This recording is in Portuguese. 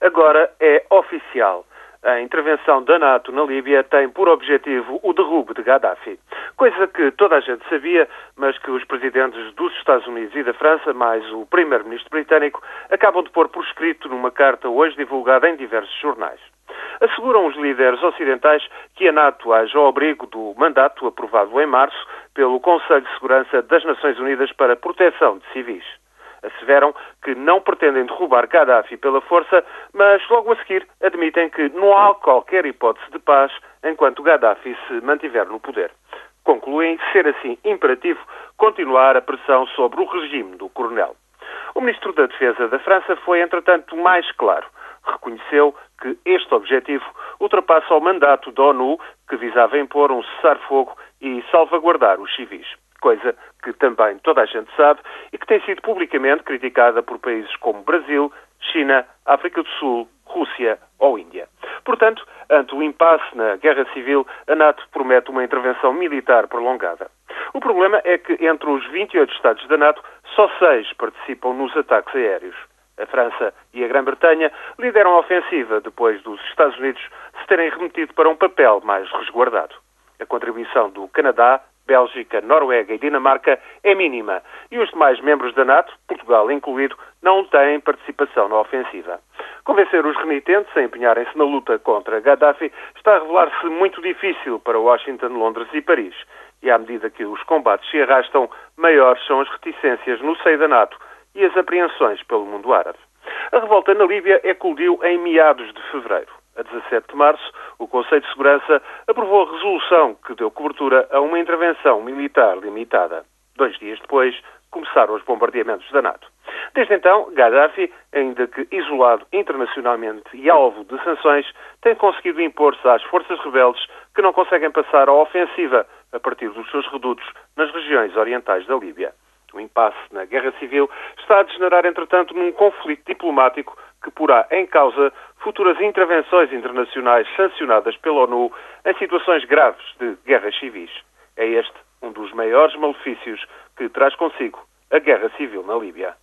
agora é oficial. A intervenção da NATO na Líbia tem por objetivo o derrube de Gaddafi. Coisa que toda a gente sabia, mas que os presidentes dos Estados Unidos e da França, mais o primeiro-ministro britânico, acabam de pôr por escrito numa carta hoje divulgada em diversos jornais. Asseguram os líderes ocidentais que a NATO age ao abrigo do mandato aprovado em março pelo Conselho de Segurança das Nações Unidas para a proteção de civis asseveram que não pretendem derrubar Gaddafi pela força, mas logo a seguir admitem que não há qualquer hipótese de paz enquanto Gaddafi se mantiver no poder. Concluem ser assim imperativo continuar a pressão sobre o regime do coronel. O ministro da Defesa da França foi, entretanto, mais claro. Reconheceu que este objetivo ultrapassa o mandato da ONU, que visava impor um cessar-fogo e salvaguardar os civis coisa que também toda a gente sabe e que tem sido publicamente criticada por países como Brasil, China, África do Sul, Rússia ou Índia. Portanto, ante o impasse na guerra civil, a NATO promete uma intervenção militar prolongada. O problema é que entre os 28 Estados da NATO, só seis participam nos ataques aéreos. A França e a Grã-Bretanha lideram a ofensiva depois dos Estados Unidos se terem remetido para um papel mais resguardado. A contribuição do Canadá, Bélgica, Noruega e Dinamarca é mínima e os demais membros da NATO, Portugal incluído, não têm participação na ofensiva. Convencer os renitentes a empenharem-se na luta contra Gaddafi está a revelar-se muito difícil para Washington, Londres e Paris. E à medida que os combates se arrastam, maiores são as reticências no seio da NATO e as apreensões pelo mundo árabe. A revolta na Líbia eclodiu em meados de fevereiro. A 17 de março, o Conselho de Segurança aprovou a resolução que deu cobertura a uma intervenção militar limitada. Dois dias depois, começaram os bombardeamentos da NATO. Desde então, Gaddafi, ainda que isolado internacionalmente e alvo de sanções, tem conseguido impor-se às forças rebeldes que não conseguem passar à ofensiva a partir dos seus redutos nas regiões orientais da Líbia. O impasse na guerra civil está a degenerar, entretanto, num conflito diplomático que porá em causa futuras intervenções internacionais sancionadas pela ONU em situações graves de guerras civis. É este um dos maiores malefícios que traz consigo a guerra civil na Líbia.